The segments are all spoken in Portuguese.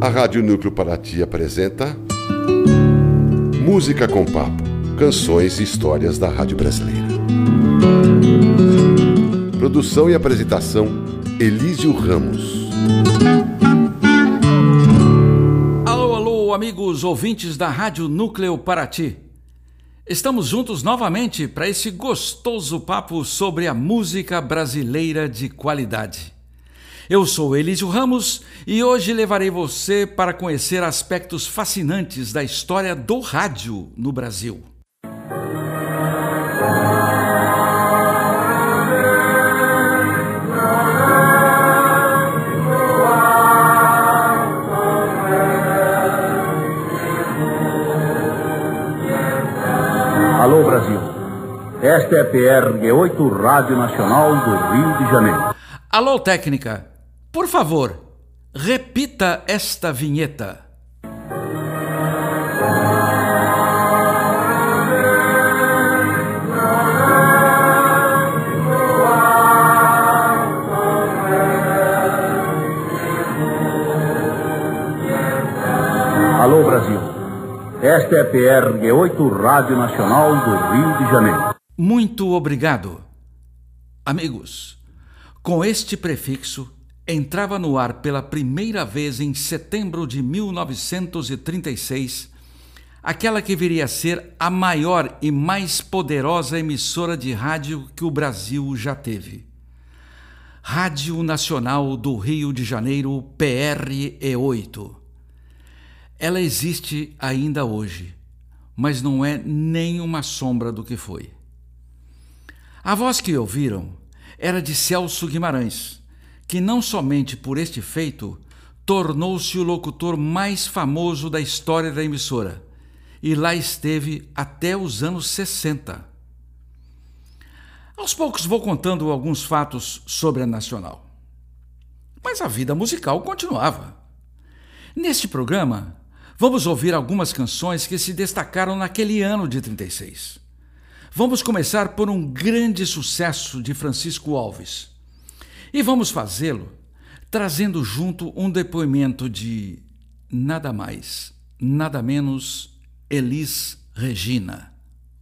A Rádio Núcleo Paraty apresenta Música com Papo, canções e histórias da Rádio Brasileira. Produção e apresentação Elísio Ramos. Alô, alô, amigos ouvintes da Rádio Núcleo Paraty. Estamos juntos novamente para esse gostoso papo sobre a música brasileira de qualidade. Eu sou Elísio Ramos e hoje levarei você para conhecer aspectos fascinantes da história do rádio no Brasil. É a PRG8 Rádio Nacional do Rio de Janeiro. Alô, técnica. Por favor, repita esta vinheta. Alô Brasil. Esta é a PRG8 Rádio Nacional do Rio de Janeiro. Muito obrigado. Amigos, com este prefixo entrava no ar pela primeira vez em setembro de 1936 aquela que viria a ser a maior e mais poderosa emissora de rádio que o Brasil já teve. Rádio Nacional do Rio de Janeiro, PRE8. Ela existe ainda hoje, mas não é nem uma sombra do que foi. A voz que ouviram era de Celso Guimarães que não somente por este feito tornou-se o locutor mais famoso da história da emissora e lá esteve até os anos 60. Aos poucos vou contando alguns fatos sobre a Nacional. Mas a vida musical continuava. Neste programa, vamos ouvir algumas canções que se destacaram naquele ano de 36. Vamos começar por um grande sucesso de Francisco Alves e vamos fazê-lo trazendo junto um depoimento de nada mais, nada menos Elis Regina.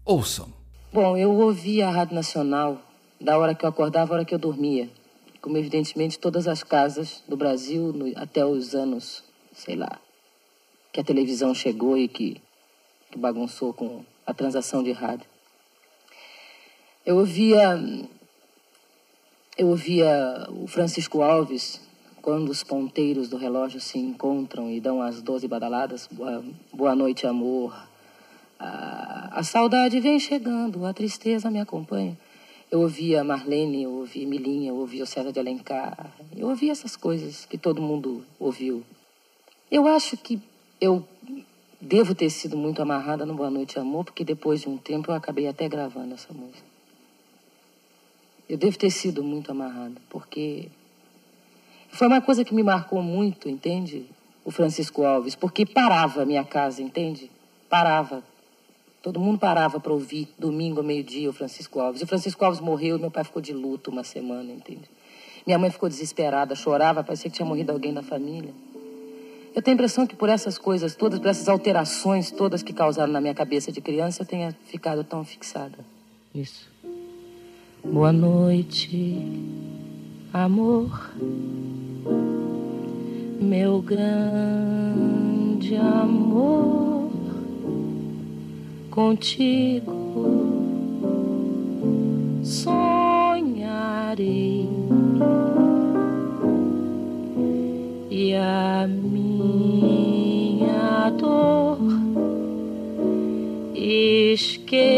Ouçam. Bom, eu ouvia a Rádio Nacional da hora que eu acordava à hora que eu dormia. Como evidentemente todas as casas do Brasil no, até os anos, sei lá, que a televisão chegou e que, que bagunçou com a transação de rádio. Eu ouvia eu ouvia o Francisco Alves, quando os ponteiros do relógio se encontram e dão as doze badaladas, boa, boa noite, amor. A, a saudade vem chegando, a tristeza me acompanha. Eu ouvia Marlene, eu ouvia Milinha, eu ouvia o César de Alencar, eu ouvia essas coisas que todo mundo ouviu. Eu acho que eu devo ter sido muito amarrada no Boa Noite Amor, porque depois de um tempo eu acabei até gravando essa música. Eu devo ter sido muito amarrada, porque foi uma coisa que me marcou muito, entende? O Francisco Alves, porque parava a minha casa, entende? Parava. Todo mundo parava para ouvir, domingo ao meio-dia, o Francisco Alves. E o Francisco Alves morreu meu pai ficou de luto uma semana, entende? Minha mãe ficou desesperada, chorava, parecia que tinha morrido alguém da família. Eu tenho a impressão que por essas coisas todas, por essas alterações todas que causaram na minha cabeça de criança, eu tenha ficado tão fixada nisso. Boa noite, amor, meu grande amor, contigo sonharei. E a minha dor esquecerei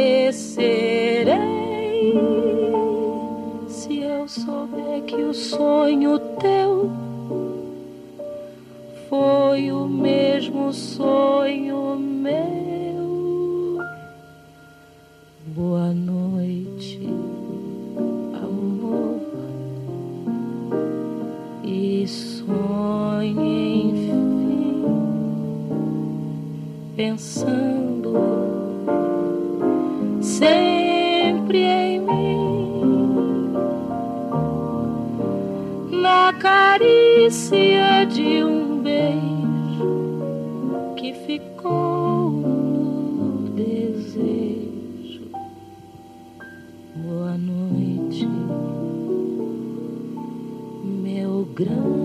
que o sonho teu foi o mesmo sonho meu. Boa noite, amor, e sonhe enfim, pensando sempre carícia de um beijo que ficou no desejo. Boa noite, meu grande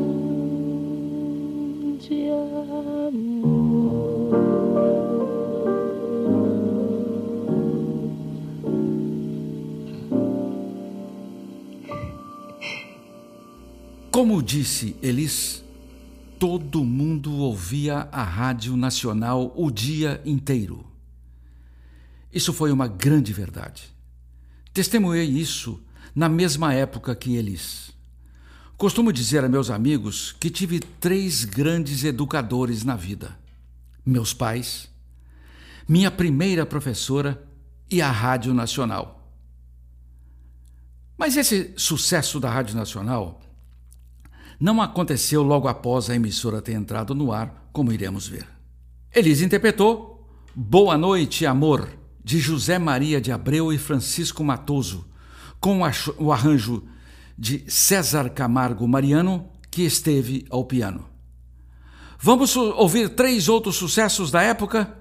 Como disse Elis, todo mundo ouvia a Rádio Nacional o dia inteiro. Isso foi uma grande verdade. Testemunhei isso na mesma época que Elis. Costumo dizer a meus amigos que tive três grandes educadores na vida: meus pais, minha primeira professora e a Rádio Nacional. Mas esse sucesso da Rádio Nacional não aconteceu logo após a emissora ter entrado no ar, como iremos ver. Elis interpretou Boa Noite, Amor, de José Maria de Abreu e Francisco Matoso, com o arranjo de César Camargo Mariano, que esteve ao piano. Vamos ouvir três outros sucessos da época?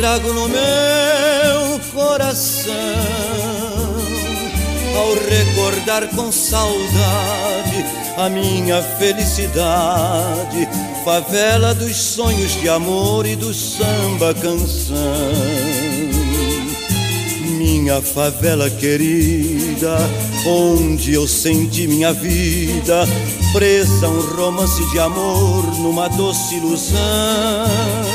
Trago no meu coração. Ao recordar com saudade a minha felicidade, favela dos sonhos de amor e do samba canção minha favela querida, onde eu senti minha vida, presa um romance de amor numa doce ilusão.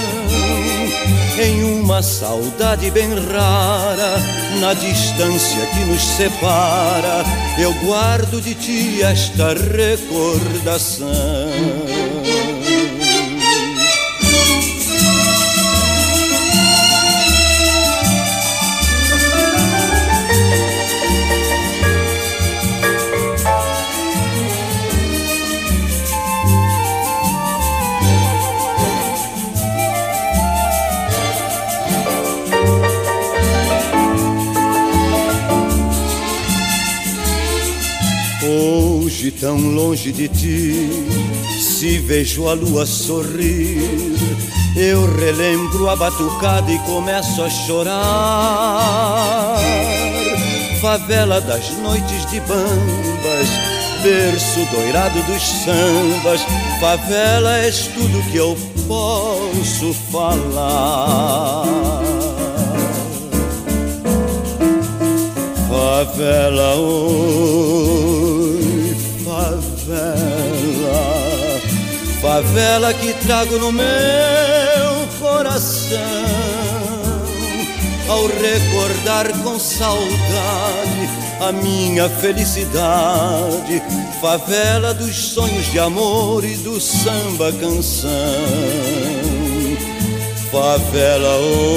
Em uma saudade bem rara, na distância que nos separa, eu guardo de ti esta recordação. Tão longe de ti, se vejo a lua sorrir, eu relembro a batucada e começo a chorar. Favela das noites de bambas, berço doirado dos sambas, favela és tudo que eu posso falar. Favela, oh favela que trago no meu coração. Ao recordar com saudade a minha felicidade, favela dos sonhos de amor e do samba canção. Favela, oi,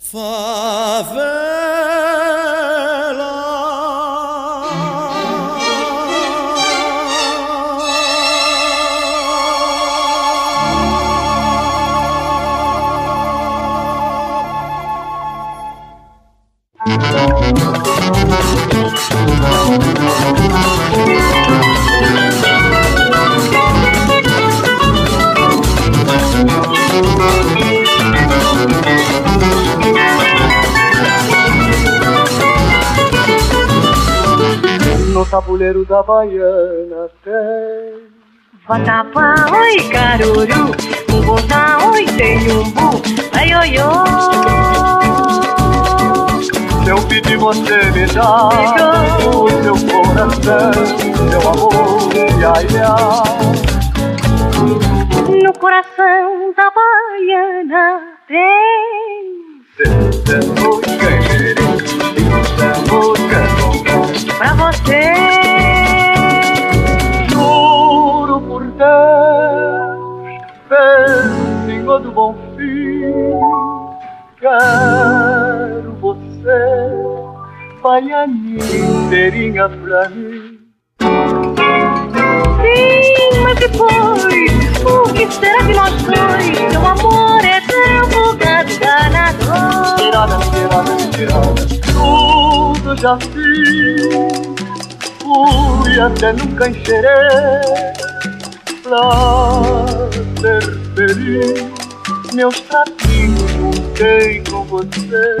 favela. Tabuleiro da Baiana tem. Vatapá, oi caruru, um botá, oi tem um bu, ai oi Se eu pedir você me dá o seu coração, seu amor, ai ai. No coração da Baiana tem. Descendo, inteirinha pra mim. Sim, mas depois, o que será de nós dois? Meu amor é bugado, enganador. Tirada, tirada, tirada, tudo já fiz. Fui até nunca enxerei pra ser feliz. Meus tratinhos juntei com você.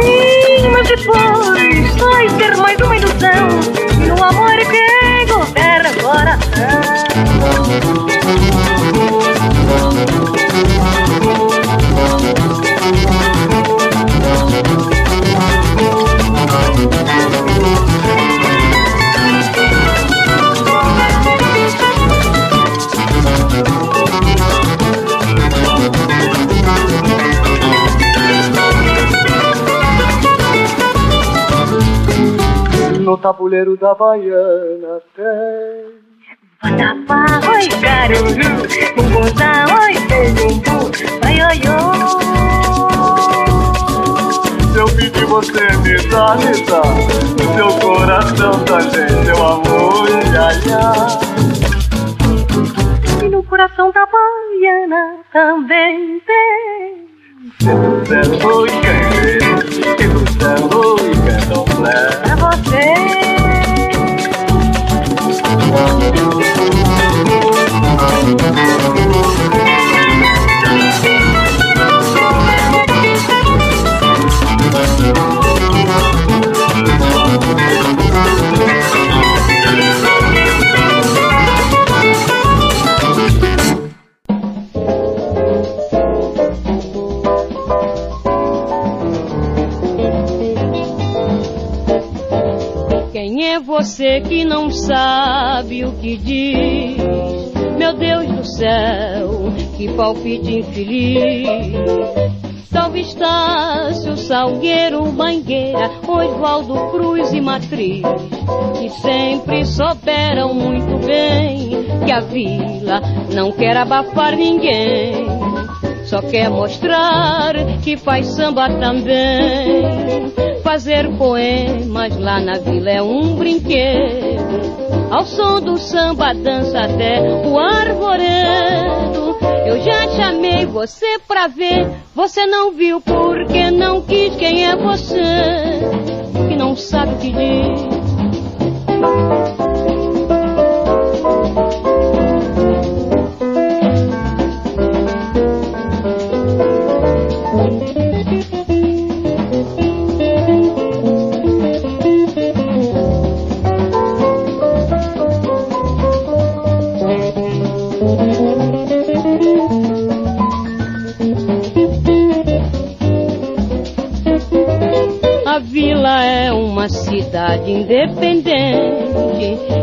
Sim, mas depois vai ser mais uma ilusão. E o amor quem governa o coração. Tabuleiro da Baiana tem Vatapá, oi caruru, bumbuzá, oi bumbu, oi oi Se eu pedir você me dá, me dá O seu coração também, seu amor, ia, ia E no coração da baiana também tem. Se tu der oi, quer Se tu der oi, quer domblé Pra você. É você que não sabe o que diz? Meu Deus do céu, que palpite infeliz. Salve Estácio, Salgueiro, Mangueira, Oswaldo Cruz e Matriz, que sempre souberam muito bem que a vila não quer abafar ninguém, só quer mostrar que faz samba também. Fazer poemas lá na vila é um brinquedo. Ao som do samba dança até o arvoredo. Eu já chamei você pra ver, você não viu porque não quis. Quem é você que não sabe o que diz? Cidade independente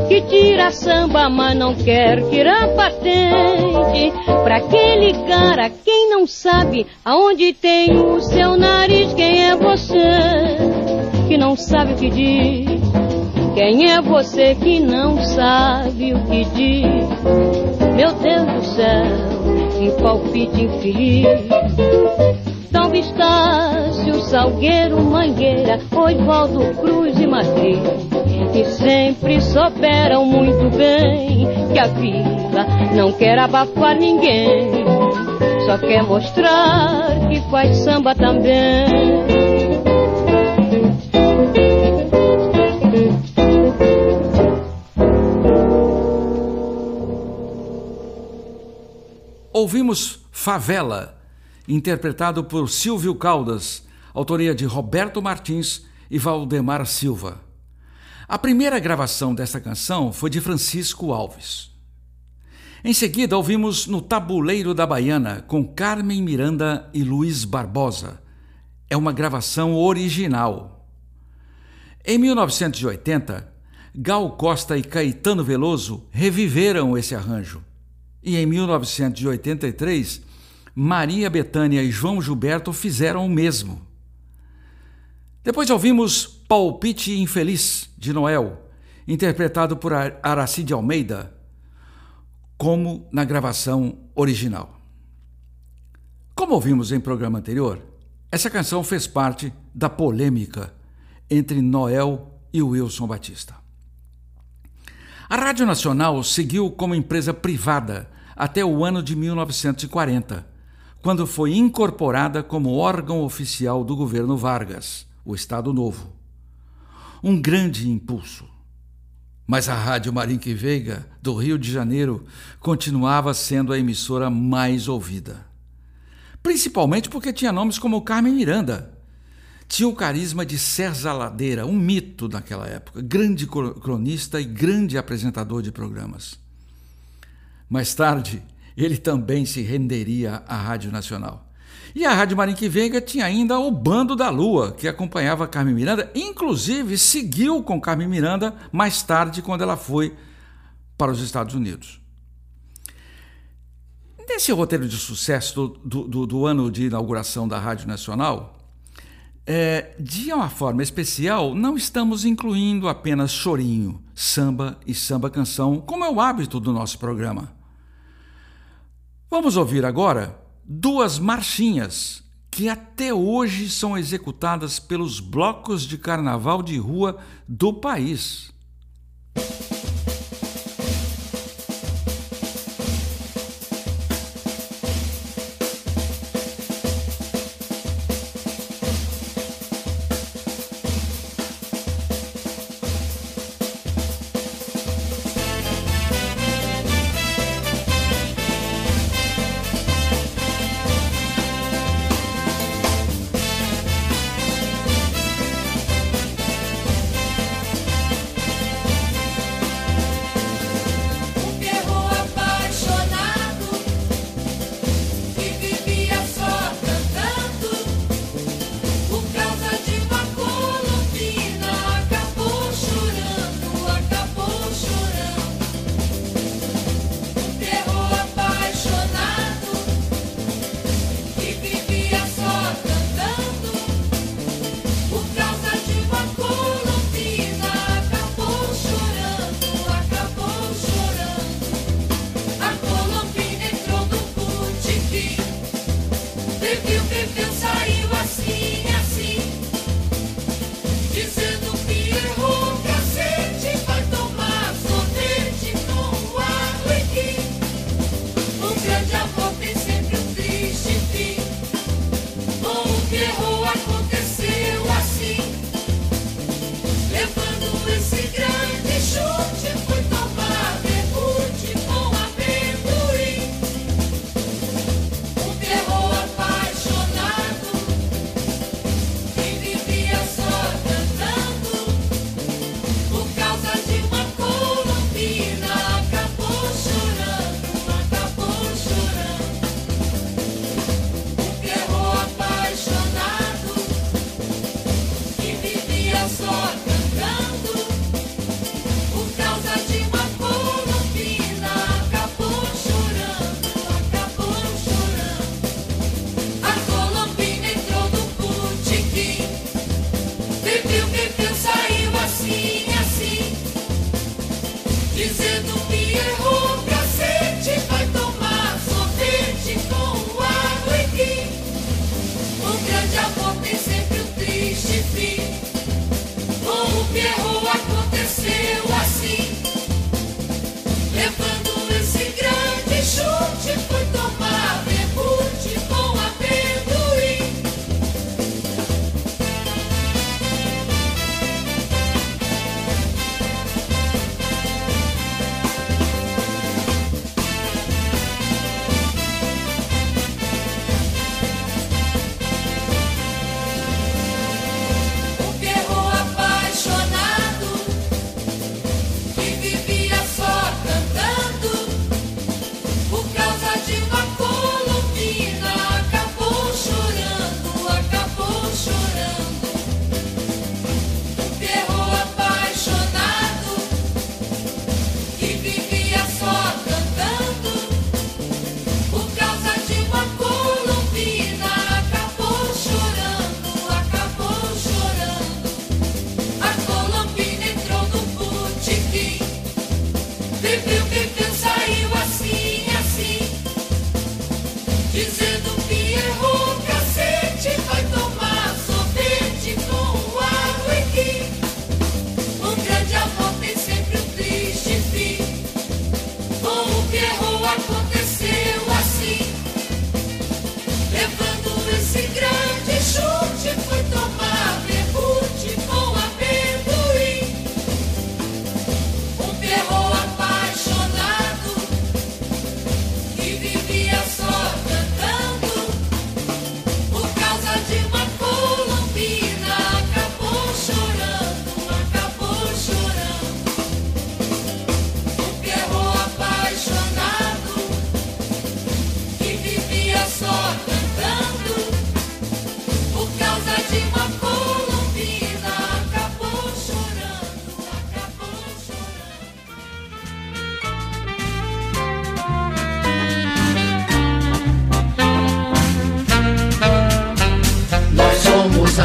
que tira samba, mas não quer tirar patente. Pra aquele cara, quem não sabe aonde tem o seu nariz, quem é você que não sabe o que diz? Quem é você que não sabe o que diz? Meu Deus do céu, que palpite infeliz. São Estácio, Salgueiro, Mangueira, Oswaldo Cruz e Matriz, que sempre souberam muito bem que a vila não quer abafar ninguém, só quer mostrar que faz samba também. Ouvimos Favela, interpretado por Silvio Caldas, autoria de Roberto Martins e Valdemar Silva. A primeira gravação desta canção foi de Francisco Alves. Em seguida, ouvimos No Tabuleiro da Baiana, com Carmen Miranda e Luiz Barbosa. É uma gravação original. Em 1980, Gal Costa e Caetano Veloso reviveram esse arranjo. E em 1983, Maria Bethânia e João Gilberto fizeram o mesmo. Depois ouvimos Palpite Infeliz, de Noel, interpretado por Aracide Almeida, como na gravação original. Como ouvimos em programa anterior, essa canção fez parte da polêmica entre Noel e Wilson Batista. A Rádio Nacional seguiu como empresa privada até o ano de 1940, quando foi incorporada como órgão oficial do governo Vargas, o Estado Novo. Um grande impulso. Mas a Rádio Marinque Veiga, do Rio de Janeiro, continuava sendo a emissora mais ouvida. Principalmente porque tinha nomes como Carmen Miranda. Tinha o carisma de César Ladeira, um mito naquela época, grande cronista e grande apresentador de programas. Mais tarde, ele também se renderia à Rádio Nacional. E a Rádio Marinque Veiga tinha ainda o Bando da Lua, que acompanhava Carmen Miranda, inclusive seguiu com Carmen Miranda mais tarde, quando ela foi para os Estados Unidos. Nesse roteiro de sucesso do, do, do ano de inauguração da Rádio Nacional, é, de uma forma especial, não estamos incluindo apenas chorinho, samba e samba canção, como é o hábito do nosso programa. Vamos ouvir agora duas marchinhas que até hoje são executadas pelos blocos de carnaval de rua do país.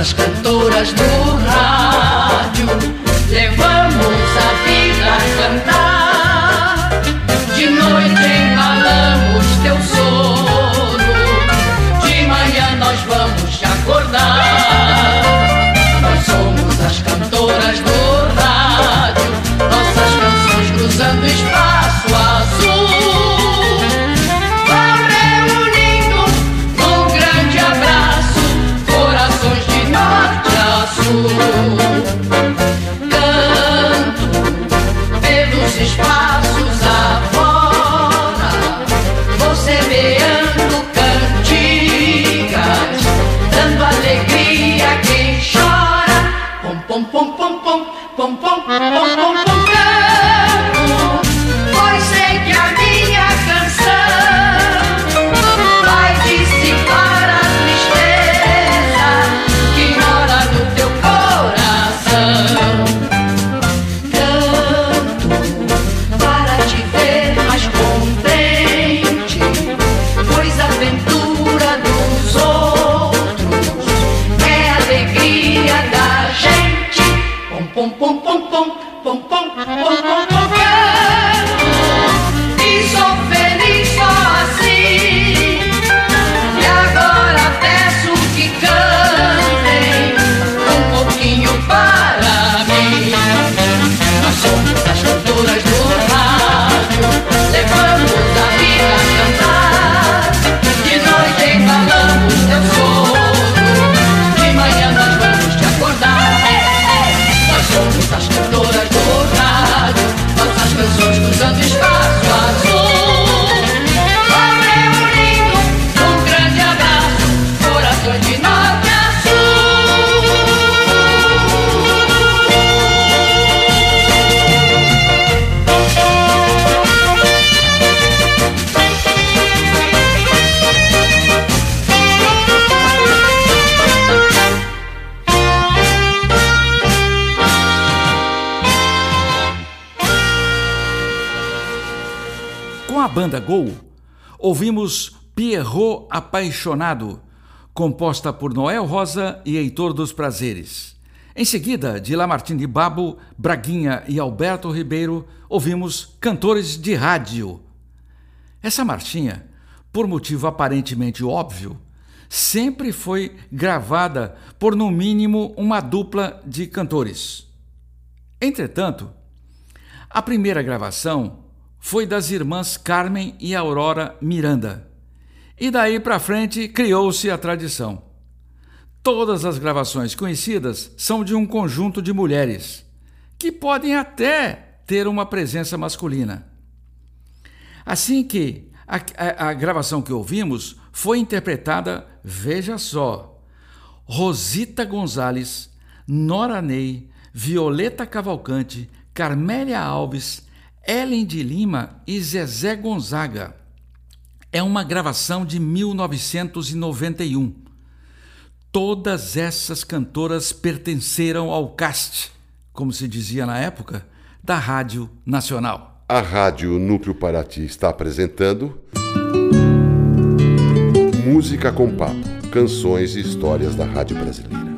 As cantoras do rádio, ouvimos Pierrot Apaixonado, composta por Noel Rosa e Heitor dos Prazeres. Em seguida, de Lamartine Babo, Braguinha e Alberto Ribeiro, ouvimos Cantores de Rádio. Essa marchinha, por motivo aparentemente óbvio, sempre foi gravada por no mínimo uma dupla de cantores. Entretanto, a primeira gravação foi das irmãs Carmen e Aurora Miranda. E daí para frente criou-se a tradição. Todas as gravações conhecidas são de um conjunto de mulheres, que podem até ter uma presença masculina. Assim que a, a, a gravação que ouvimos foi interpretada, veja só, Rosita Gonzalez, Nora Ney, Violeta Cavalcante, Carmélia Alves, Ellen de Lima e Zezé Gonzaga. É uma gravação de 1991. Todas essas cantoras pertenceram ao cast, como se dizia na época, da Rádio Nacional. A Rádio Núcleo Paraty está apresentando Música com Papo, canções e histórias da Rádio Brasileira.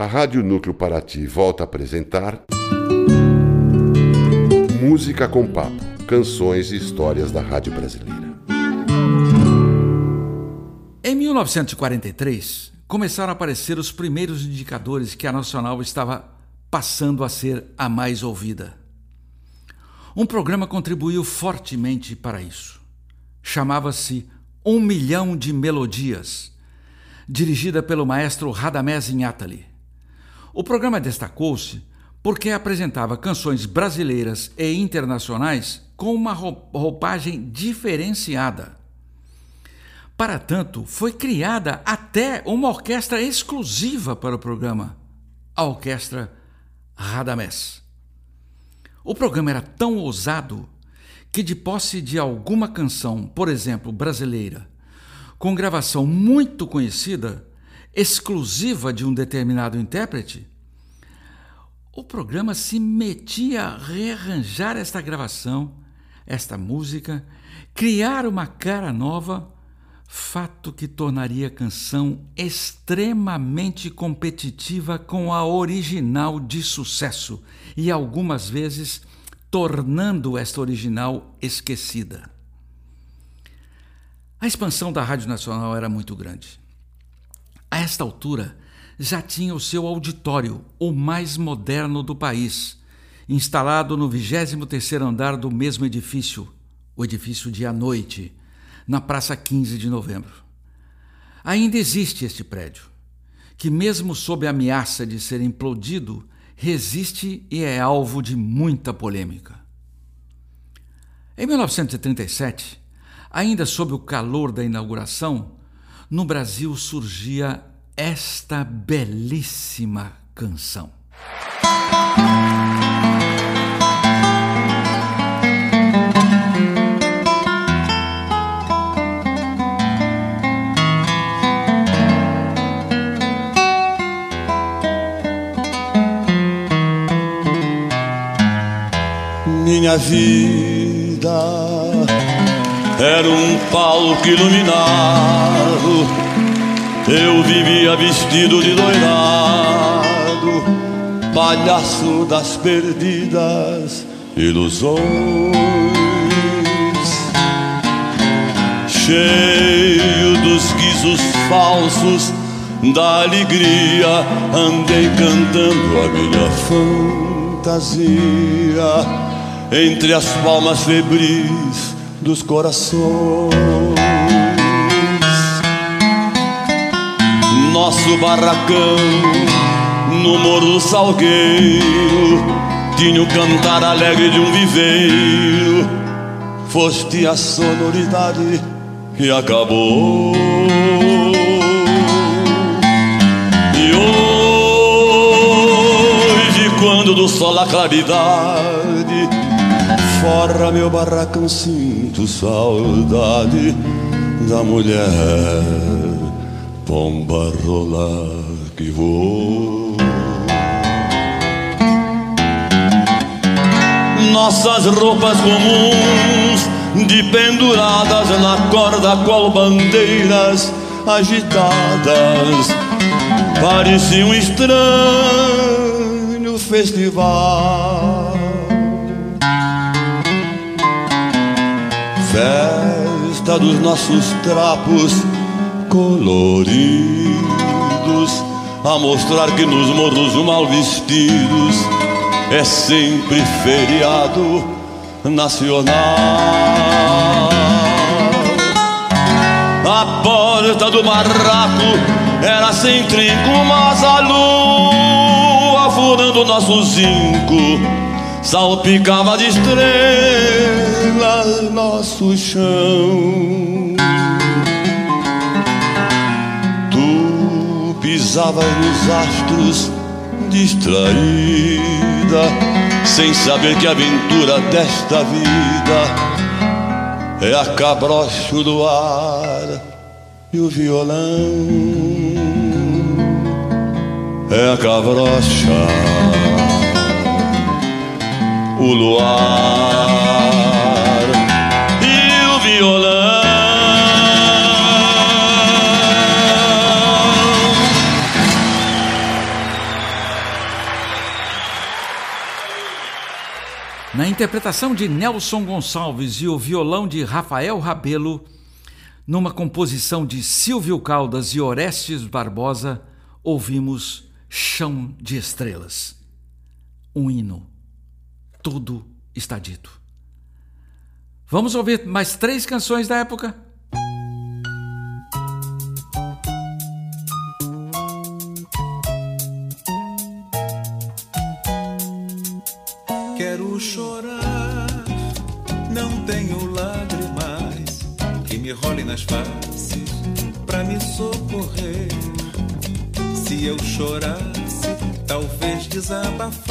A Rádio Núcleo Paraty volta a apresentar Música com Papo, canções e histórias da Rádio Brasileira. Em 1943, começaram a aparecer os primeiros indicadores que a Nacional estava passando a ser a mais ouvida. Um programa contribuiu fortemente para isso. Chamava-se Um Milhão de Melodias, dirigida pelo maestro Radamés Inhatali. O programa destacou-se porque apresentava canções brasileiras e internacionais com uma roupagem diferenciada. Para tanto, foi criada até uma orquestra exclusiva para o programa, a Orquestra Radamés. O programa era tão ousado que, de posse de alguma canção, por exemplo, brasileira, com gravação muito conhecida, exclusiva de um determinado intérprete, o programa se metia a rearranjar esta gravação, esta música, criar uma cara nova, fato que tornaria a canção extremamente competitiva com a original de sucesso e algumas vezes tornando esta original esquecida. A expansão da Rádio Nacional era muito grande. A esta altura, já tinha o seu auditório, o mais moderno do país, instalado no 23º andar do mesmo edifício, o edifício de à noite, na Praça 15 de Novembro. Ainda existe este prédio, que, mesmo sob a ameaça de ser implodido, resiste e é alvo de muita polêmica. Em 1937, ainda sob o calor da inauguração, no Brasil surgia esta belíssima canção. Minha vida era um palco iluminado. Eu vivia vestido de doirado, palhaço das perdidas ilusões. Cheio dos guizos falsos da alegria, andei cantando a minha fantasia entre as palmas febris dos corações. Nosso barracão no Morro do Salgueiro tinha o cantar alegre de um viveiro. Foste a sonoridade que acabou. E hoje, quando do sol a claridade forra meu barracão, sinto saudade da mulher pomba rola que voou. Nossas roupas comuns, de penduradas na corda, qual bandeiras agitadas, parecia um estranho festival. Festa dos nossos trapos coloridos, a mostrar que nos morros mal vestidos é sempre feriado nacional. A porta do barraco era sem trinco, mas a lua furando nosso zinco salpicava de estrelas nosso chão. Tu pisavas nos astros distraída, sem saber que a aventura desta vida é a cabrocho do ar e o violão é a cabrocha o luar e o violão. Na interpretação de Nelson Gonçalves e o violão de Rafael Rabelo, numa composição de Silvio Caldas e Orestes Barbosa, ouvimos Chão de Estrelas. Um hino tudo está dito. Vamos ouvir mais três canções da época? Quero chorar, não tenho lágrimas que me rolem nas faces para me socorrer. Se eu chorasse, talvez desabafasse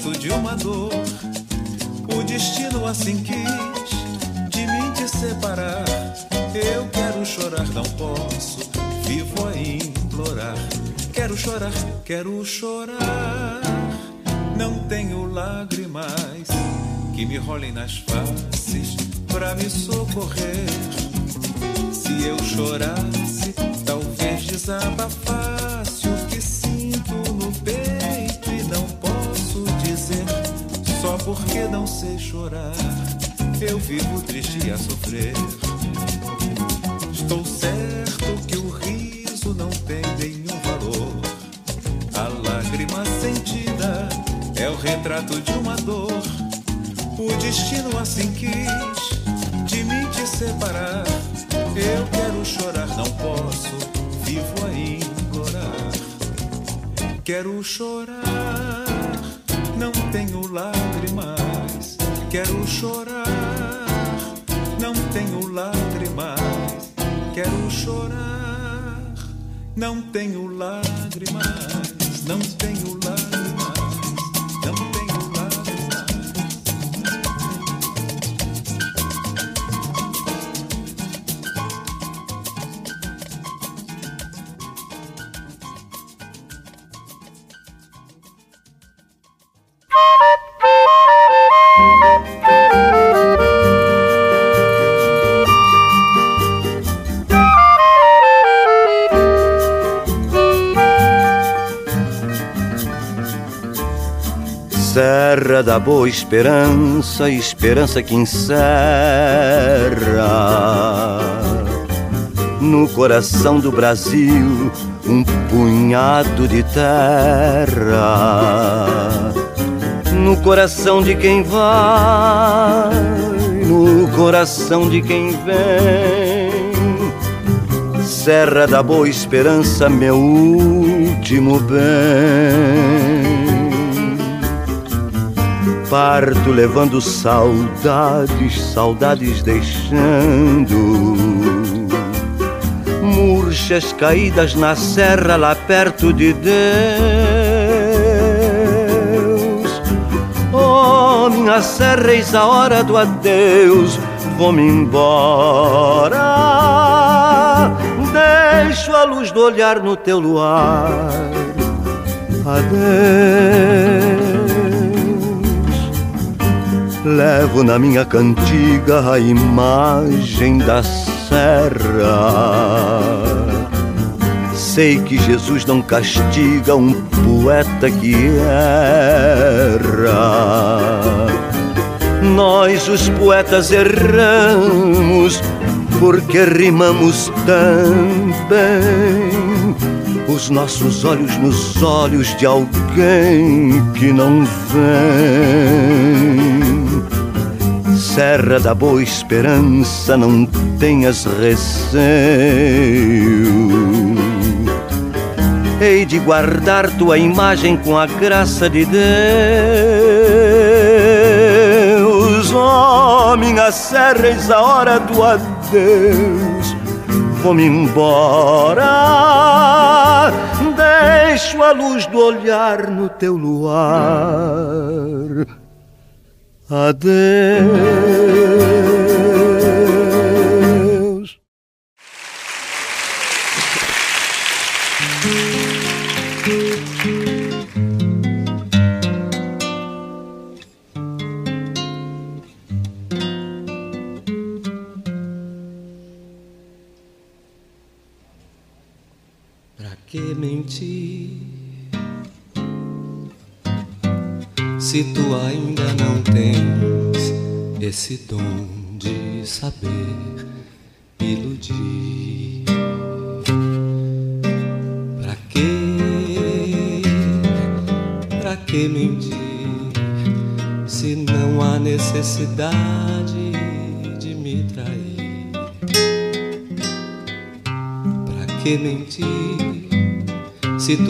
De uma dor. O destino assim quis de mim te separar. Eu quero chorar, não posso, vivo a implorar. Quero chorar, quero chorar. Não tenho lágrimas que me rolem nas faces pra me socorrer. Se eu chorasse, talvez desabafasse porque não sei chorar, eu vivo triste a sofrer. Estou certo que o riso não tem nenhum valor. A lágrima sentida é o retrato de uma dor. O destino assim quis de mim te separar. Eu quero chorar, não posso, vivo a implorar. Quero chorar, não tenho lágrimas. Quero chorar, não tenho lágrimas. Quero chorar, não tenho lágrimas. Não tenho lágrimas, Serra da Boa Esperança, esperança que encerra no coração do Brasil um punhado de terra. No coração de quem vai, no coração de quem vem. Serra da Boa Esperança, meu último bem. Parto levando saudades, saudades deixando murchas caídas na serra lá perto de Deus. Oh, minha serra, eis a hora do adeus, vou-me embora. Deixo a luz do olhar no teu luar. Adeus. Levo na minha cantiga a imagem da serra. Sei que Jesus não castiga um poeta que erra. Nós, os poetas, erramos porque rimamos também. Os nossos olhos nos olhos de alguém que não vem. Serra da Boa Esperança, não tenhas receio. Hei de guardar tua imagem com a graça de Deus. Oh, minha serra, eis a hora do adeus. Vou-me embora, deixo a luz do olhar no teu luar. Adeus.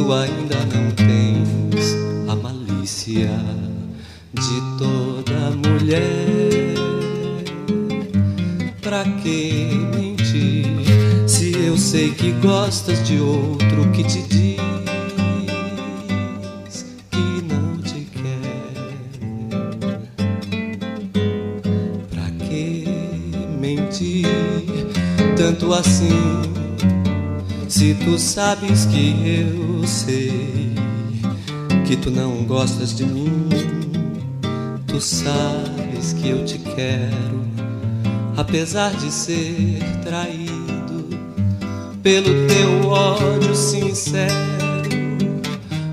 tu ainda não tens a malícia de toda mulher. Pra que mentir se eu sei que gostas de outro que te diz que não te quer? Pra que mentir tanto assim? Se tu sabes que eu sei que tu não gostas de mim, tu sabes que eu te quero, apesar de ser traído pelo teu ódio sincero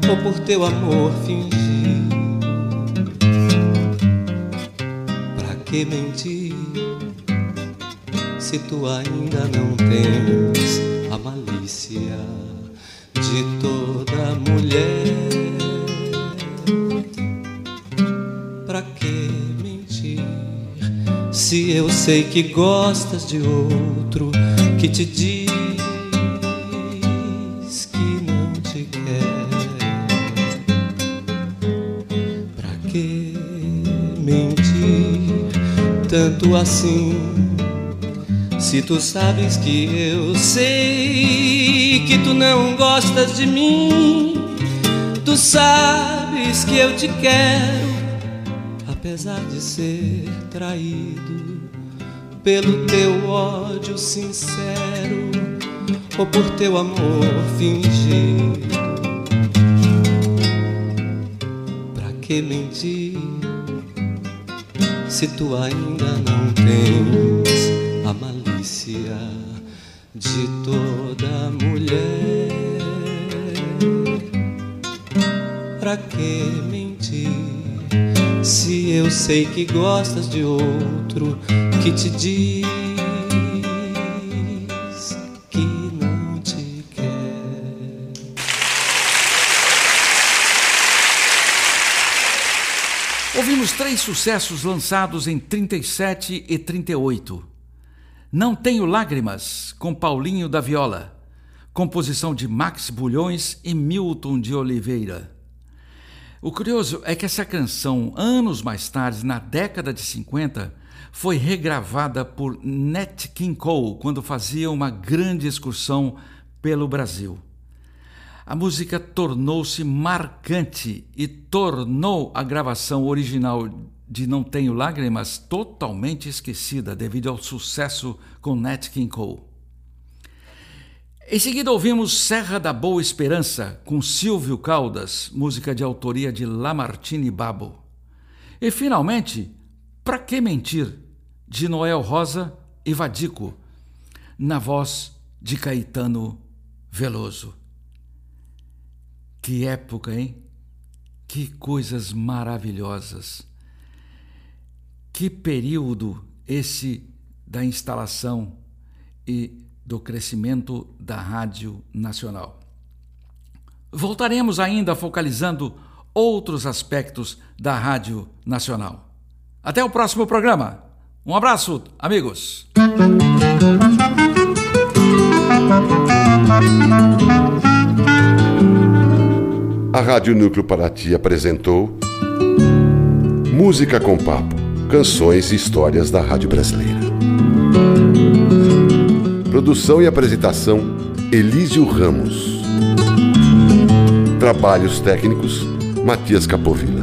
ou por teu amor fingido. Pra que mentir se tu ainda não tens malícia de toda mulher? Pra que mentir se eu sei que gostas de outro que te diz que não te quer? Pra que mentir tanto assim? Se tu sabes que eu sei que tu não gostas de mim, tu sabes que eu te quero, apesar de ser traído pelo teu ódio sincero ou por teu amor fingido. Pra que mentir se tu ainda não tens de toda mulher. Pra que mentir se eu sei que gostas de outro que te diz que não te quer? Ouvimos três sucessos lançados em 37 e 38. Não Tenho Lágrimas, com Paulinho da Viola, composição de Max Bulhões e Milton de Oliveira. O curioso é que essa canção, anos mais tarde, na década de 50, foi regravada por Nat King Cole quando fazia uma grande excursão pelo Brasil. A música tornou-se marcante e tornou a gravação original de Não Tenho Lágrimas totalmente esquecida devido ao sucesso com Nat King Cole. Em seguida ouvimos Serra da Boa Esperança com Silvio Caldas, música de autoria de Lamartine Babo. E finalmente, Pra Que Mentir, de Noel Rosa e Vadico, na voz de Caetano Veloso. Que época, hein? Que coisas maravilhosas. Que período esse da instalação e do crescimento da Rádio Nacional. Voltaremos ainda focalizando outros aspectos da Rádio Nacional. Até o próximo programa. Um abraço, amigos. A Rádio Núcleo Paraty apresentou Música com Papo, canções e histórias da Rádio Brasileira. Produção e apresentação Elísio Ramos. Trabalhos técnicos Matias Capovilla.